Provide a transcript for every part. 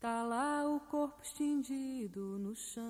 Tá lá o corpo estendido no chão.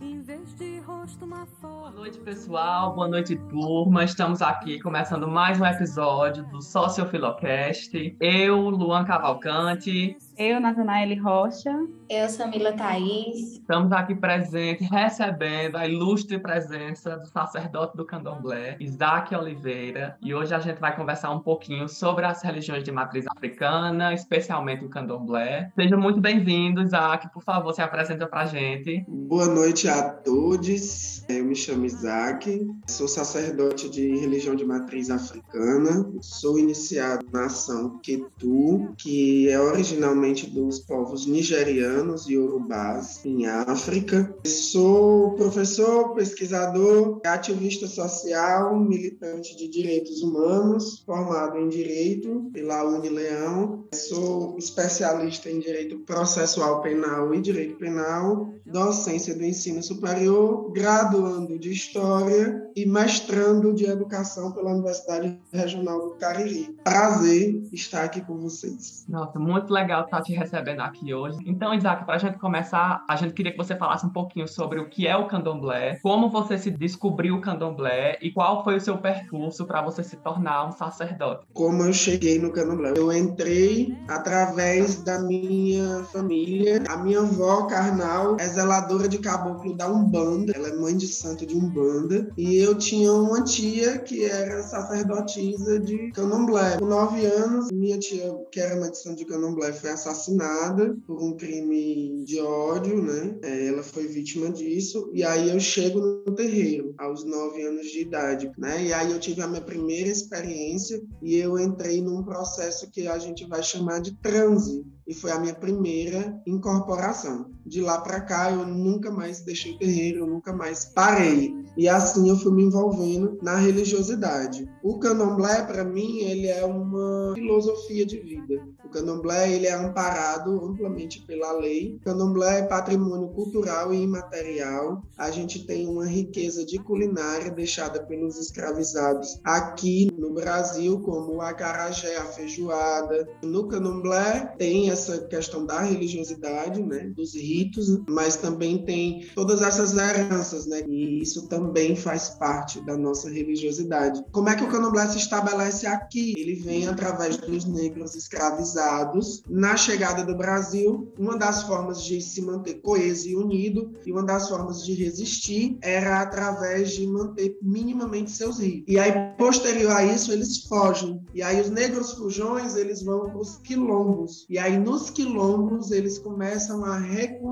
Em vez de rosto, uma foto. Boa noite, pessoal. Boa noite, turma. Estamos aqui começando mais um episódio do Sociofilocast. Eu, Luan Cavalcante. Eu, Natanaele Rocha. Eu, Samila Thaís. Estamos aqui presentes, recebendo a ilustre presença do sacerdote do candomblé, Isaac Oliveira. E hoje a gente vai conversar um pouquinho sobre as religiões de matriz africana, especialmente o candomblé. Seja muito bem-vindo, Isaac. Por favor, se apresenta pra gente. Boa noite a todos. Eu me chamo Isaac, sou sacerdote de religião de matriz africana. Sou iniciado na ação Ketu, que é originalmente dos povos nigerianos e urubás em África. Sou professor, pesquisador, ativista social, militante de direitos humanos, formado em direito pela Unileão. Sou especialista em direito processual penal e direito penal, docência do ensino superior, graduando de história e mestrando de educação pela Universidade Regional do Cariri. Prazer estar aqui com vocês. Nossa, muito legal estar te recebendo aqui hoje. Então, Isaac, para a gente começar, a gente queria que você falasse um pouquinho sobre o que é o candomblé, como você se descobriu o candomblé e qual foi o seu percurso para você se tornar um sacerdote. Como eu cheguei no candomblé? Eu entrei através da minha família. A minha avó carnal é zeladora de caboclo da Umbanda, ela é mãe de santo de Umbanda, e eu tinha uma tia que era sacerdotisa de candomblé. Com nove anos, minha tia, que era mãe de santo de candomblé, foi assassinada por um crime de ódio, né? É, ela foi vítima disso. E aí eu chego no terreiro, aos nove anos de idade, né? E aí eu tive a minha primeira experiência e eu entrei num processo que a gente vai chamar de transe e foi a minha primeira incorporação. De lá para cá eu nunca mais deixei o terreiro, eu nunca mais parei. E assim eu fui me envolvendo na religiosidade. O candomblé para mim ele é uma filosofia de vida. O candomblé ele é amparado amplamente pela lei. O candomblé é patrimônio cultural e imaterial. A gente tem uma riqueza de culinária deixada pelos escravizados aqui no Brasil, como o acarajé, a feijoada. No candomblé tem essa questão da religiosidade, né, dos ritos, mas também tem todas essas heranças, né, e isso também faz parte da nossa religiosidade. Como é que o candomblé se estabelece aqui? Ele vem através dos negros escravizados. Na chegada do Brasil, uma das formas de se manter coeso e unido e uma das formas de resistir era através de manter minimamente seus ritos. E aí, posterior a isso, eles fogem. E aí, os negros fujões, eles vão para os quilombos. E aí, nos quilombos, eles começam a reconstruir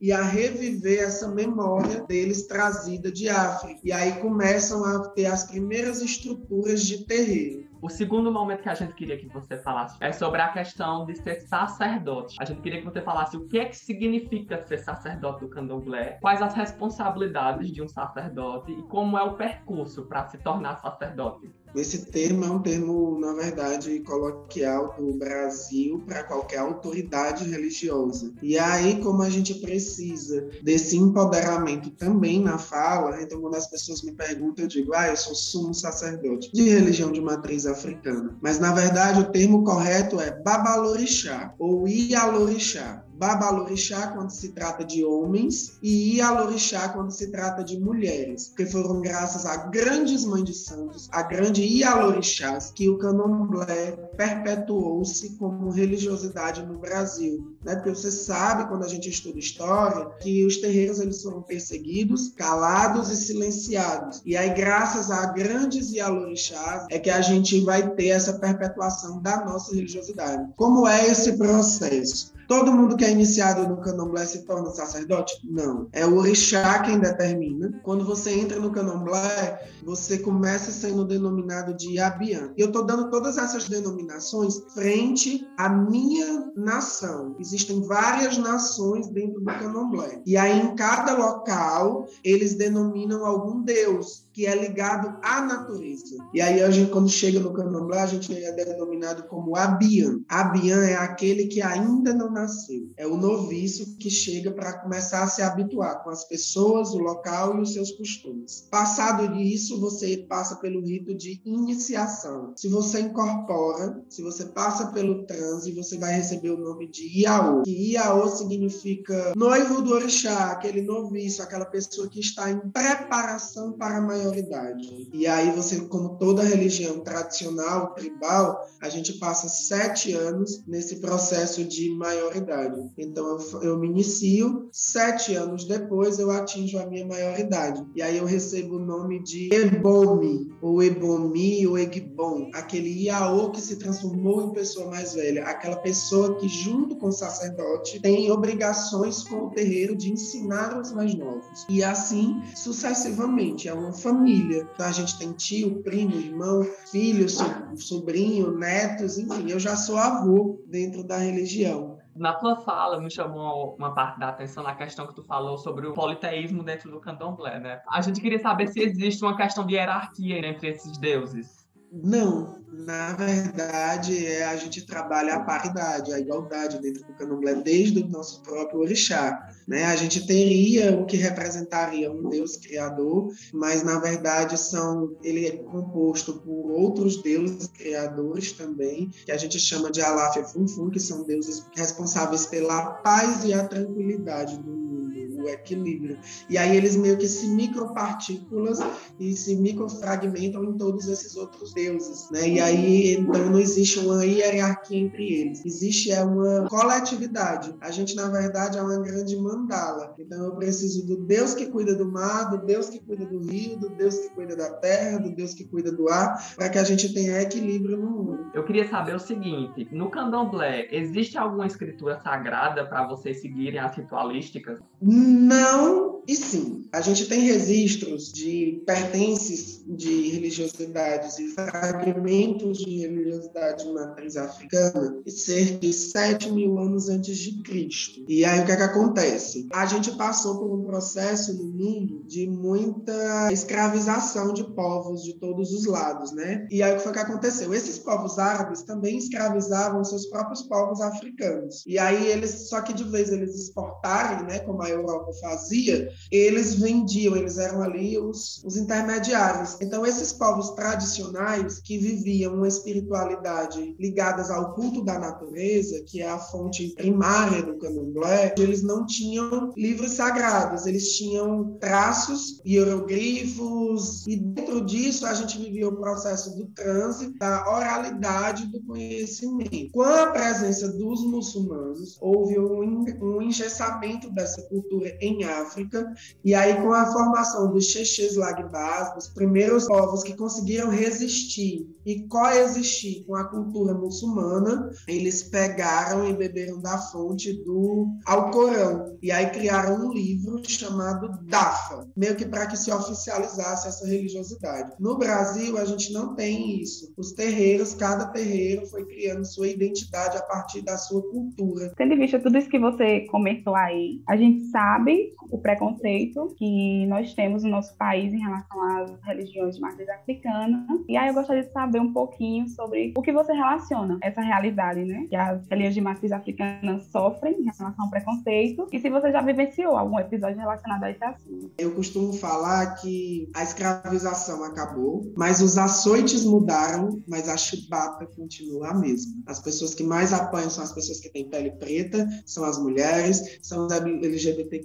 e a reviver essa memória deles trazida de África. E aí começam a ter as primeiras estruturas de terreiro. O segundo momento que a gente queria que você falasse é sobre a questão de ser sacerdote. A gente queria que você falasse o que é que significa ser sacerdote do candomblé, quais as responsabilidades de um sacerdote e como é o percurso para se tornar sacerdote. Esse termo é um termo, na verdade, coloquial do Brasil para qualquer autoridade religiosa. E aí, como a gente precisa desse empoderamento também na fala, então quando as pessoas me perguntam, eu digo, ah, eu sou sumo sacerdote de religião de matriz africana. Mas, na verdade, o termo correto é babalorixá ou ialorixá. Babalorixá quando se trata de homens e Ialorixá quando se trata de mulheres, porque foram graças a grandes mães de santos, a grande Ialorixás, que o candomblé perpetuou-se como religiosidade no Brasil. Né? Porque você sabe, quando a gente estuda história, que os terreiros eles foram perseguidos, calados e silenciados. E aí, graças a grandes Ialorixás, é que a gente vai ter essa perpetuação da nossa religiosidade. Como é esse processo? Todo mundo que é iniciado no candomblé se torna sacerdote? Não. É o orixá quem determina. Quando você entra no candomblé, você começa sendo denominado de Abian. E eu estou dando todas essas denominações frente à minha nação. Existem várias nações dentro do candomblé. E aí, em cada local, eles denominam algum deus que é ligado à natureza. E aí a gente, quando chega no candomblé, a gente é denominado como abian. Abian é aquele que ainda não nasceu. É o noviço que chega para começar a se habituar com as pessoas, o local e os seus costumes. Passado disso, você passa pelo rito de iniciação. Se você incorpora, se você passa pelo transe, você vai receber o nome de Iaô. Que Iaô significa noivo do orixá, aquele noviço, aquela pessoa que está em preparação para a E aí você, como toda religião tradicional, tribal, a gente passa sete anos nesse processo de maioridade. Então eu, eu me inicio, sete anos depois eu atinjo a minha maioridade. E aí eu recebo o nome de Ebomi, ou Ebomi, ou Egbon, aquele Iaô que se transformou em pessoa mais velha, aquela pessoa que, junto com o sacerdote, tem obrigações com o terreiro de ensinar os mais novos. E assim sucessivamente. É uma família. Então a gente tem tio, primo, irmão, filho, sobrinho, netos, enfim, eu já sou avô dentro da religião. Na tua fala, me chamou uma parte da atenção na questão que tu falou sobre o politeísmo dentro do candomblé, né? A gente queria saber se existe uma questão de hierarquia entre esses deuses. Não, na verdade, é, a gente trabalha a paridade, a igualdade dentro do candomblé, desde o nosso próprio orixá. Né? A gente teria o que representaria um Deus criador, mas na verdade são ele é composto por outros deuses criadores também, que a gente chama de Alaf e Funfun, que são deuses responsáveis pela paz e a tranquilidade do equilíbrio. E aí eles meio que se micropartículas e se microfragmentam em todos esses outros deuses, né? E aí então não existe uma hierarquia entre eles. Existe é uma coletividade. A gente na verdade é uma grande mandala. Então eu preciso do Deus que cuida do mar, do Deus que cuida do rio, do Deus que cuida da terra, do Deus que cuida do ar, para que a gente tenha equilíbrio no mundo. Eu queria saber o seguinte, no Candomblé existe alguma escritura sagrada para vocês seguirem as ritualísticas? Não e sim. A gente tem registros de pertences de religiosidades e fragmentos de religiosidade matriz africana de cerca de 7 mil anos antes de Cristo. E aí o que é que acontece? A gente passou por um processo no mundo de muita escravização de povos de todos os lados, né? E aí o que foi que aconteceu? Esses povos árabes também escravizavam seus próprios povos africanos. E aí eles, só que de vez eles exportarem, né, como a Europa fazia, eles vendiam, eles eram ali os, os intermediários. Então, esses povos tradicionais que viviam uma espiritualidade ligadas ao culto da natureza, que é a fonte primária do candomblé, eles não tinham livros sagrados, eles tinham traços, hieroglifos, e dentro disso a gente vivia o processo do transe, da oralidade do conhecimento. Com a presença dos muçulmanos, houve um, um engessamento dessa cultura em África, e aí com a formação dos Xexes Lagbás, os primeiros povos que conseguiram resistir e coexistir com a cultura muçulmana, eles pegaram e beberam da fonte do Alcorão, e aí criaram um livro chamado Dafa, meio que para que se oficializasse essa religiosidade. No Brasil, a gente não tem isso. Os terreiros, cada terreiro foi criando sua identidade a partir da sua cultura. Tendo em vista tudo isso que você comentou aí, a gente sabe o preconceito que nós temos no nosso país em relação às religiões de matriz africana. E aí eu gostaria de saber um pouquinho sobre o que você relaciona essa realidade, né? Que as religiões de matriz africana sofrem em relação ao preconceito. E se você já vivenciou algum episódio relacionado a esse assunto. Eu costumo falar que a escravização acabou, mas os açoites mudaram, mas a chibata continua a mesma. As pessoas que mais apanham são as pessoas que têm pele preta, são as mulheres, são os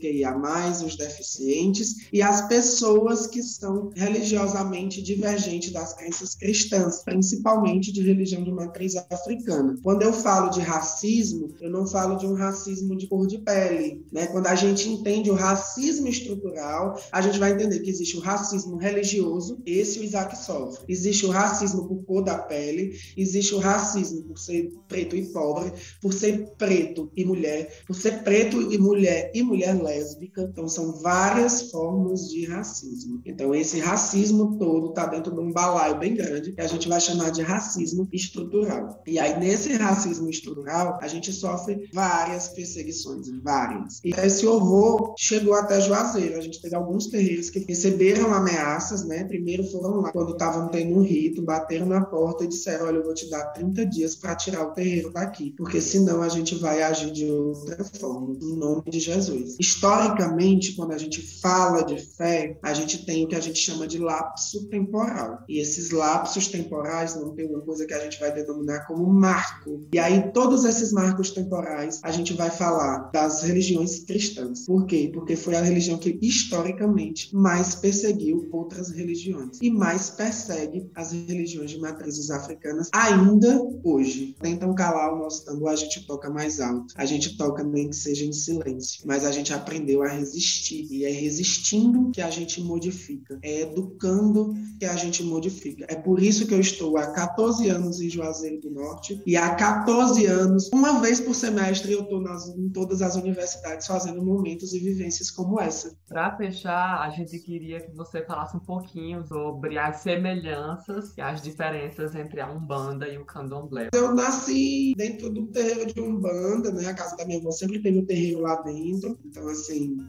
LGBTQIA+, os deficientes e as pessoas que são religiosamente divergentes das crenças cristãs, principalmente de religião de matriz africana. Quando eu falo de racismo, eu não falo de um racismo de cor de pele, né? Quando a gente entende o racismo estrutural, a gente vai entender que existe o racismo religioso, esse o Isaac sofre. Existe o racismo por cor da pele, existe o racismo por ser preto e pobre, por ser preto e mulher, por ser preto e mulher e mulher lésbica, lésbica. Então, são várias formas de racismo. Então, esse racismo todo está dentro de um balaio bem grande que a gente vai chamar de racismo estrutural. E aí, nesse racismo estrutural, a gente sofre várias perseguições, várias. E esse horror chegou até Juazeiro. A gente teve alguns terreiros que receberam ameaças, né? Primeiro foram lá, quando estavam tendo um rito, bateram na porta e disseram: Olha, eu vou te dar 30 dias para tirar o terreiro daqui, porque senão a gente vai agir de outra forma, em nome de Jesus. Historicamente, quando a gente fala de fé, a gente tem o que a gente chama de lapso temporal. E esses lapsos temporais não tem uma coisa que a gente vai denominar como marco. E aí, todos esses marcos temporais, a gente vai falar das religiões cristãs. Por quê? Porque foi a religião que historicamente mais perseguiu outras religiões e mais persegue as religiões de matrizes africanas ainda hoje. Tentam calar o nosso tambor, a gente toca mais alto. A gente toca nem que seja em silêncio, mas a gente aprendeu a resistir e é resistindo que a gente modifica, é educando que a gente modifica. É por isso que eu estou há 14 anos em Juazeiro do Norte e há 14 anos, uma vez por semestre, eu estou em todas as universidades fazendo momentos e vivências como essa. Para fechar, a gente queria que você falasse um pouquinho sobre as semelhanças e as diferenças entre a Umbanda e o Candomblé. Eu nasci dentro do terreiro de Umbanda, né? A casa da minha avó sempre teve um terreiro lá dentro. Então, assim,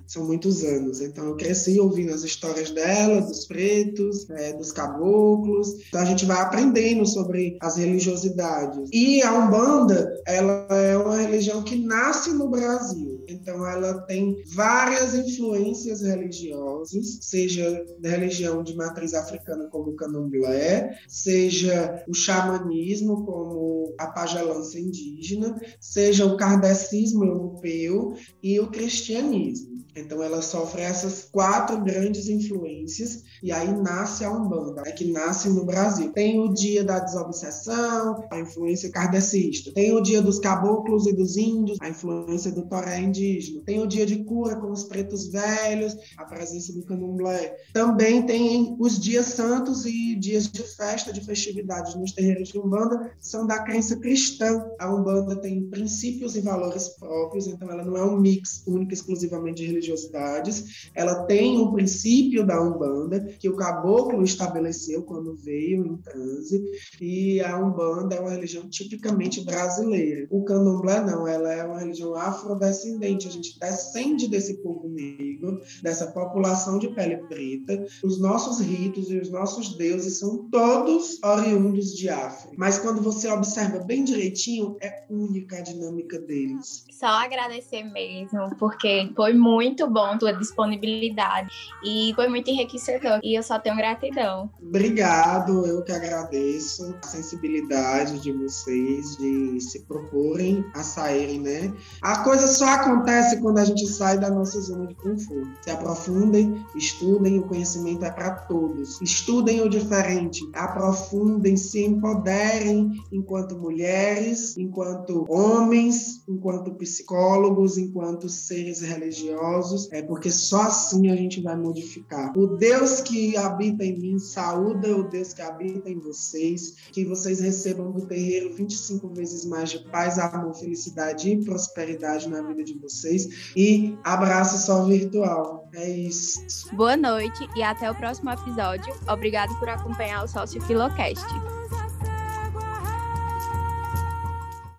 são muitos anos. Então, eu cresci ouvindo as histórias dela, dos pretos, é, dos caboclos. Então, a gente vai aprendendo sobre as religiosidades. E a Umbanda, ela é uma religião que nasce no Brasil. Então, ela tem várias influências religiosas, seja da religião de matriz africana, como o candomblé, seja o xamanismo, como a pagelança indígena, seja o kardecismo europeu e o cristianismo. Então ela sofre essas quatro grandes influências e aí nasce a Umbanda, né, que nasce no Brasil. Tem o dia da desobsessão, a influência kardecista. Tem o dia dos caboclos e dos índios, a influência do toré Tem o dia de cura com os pretos velhos, a presença do candomblé. Também tem os dias santos e dias de festa, de festividades nos terreiros de Umbanda, são da crença cristã. A Umbanda tem princípios e valores próprios, então ela não é um mix único exclusivamente de religiosidades. Ela tem um princípio da Umbanda que o caboclo estabeleceu quando veio em transe, e a Umbanda é uma religião tipicamente brasileira. O Candomblé não, ela é uma religião afrodescendente. A gente descende desse povo negro, dessa população de pele preta. Os nossos ritos e os nossos deuses são todos oriundos de África. Mas quando você observa bem direitinho, é única a dinâmica deles. Só agradecer mesmo, porque foi muito muito bom tua disponibilidade e foi muito enriquecedor. E eu só tenho gratidão. Obrigado, eu que agradeço a sensibilidade de vocês de se proporem a saírem, né? A coisa só acontece quando a gente sai da nossa zona de conforto. Se aprofundem, estudem, o conhecimento é para todos. Estudem o diferente, aprofundem, se empoderem enquanto mulheres, enquanto homens, enquanto psicólogos, enquanto seres religiosos é porque só assim a gente vai modificar. O Deus que habita em mim saúda o Deus que habita em vocês, que vocês recebam do terreiro 25 vezes mais de paz, amor, felicidade e prosperidade na vida de vocês. E abraço só virtual. É isso. Boa noite e até o próximo episódio. Obrigado por acompanhar o Sócio Filocast.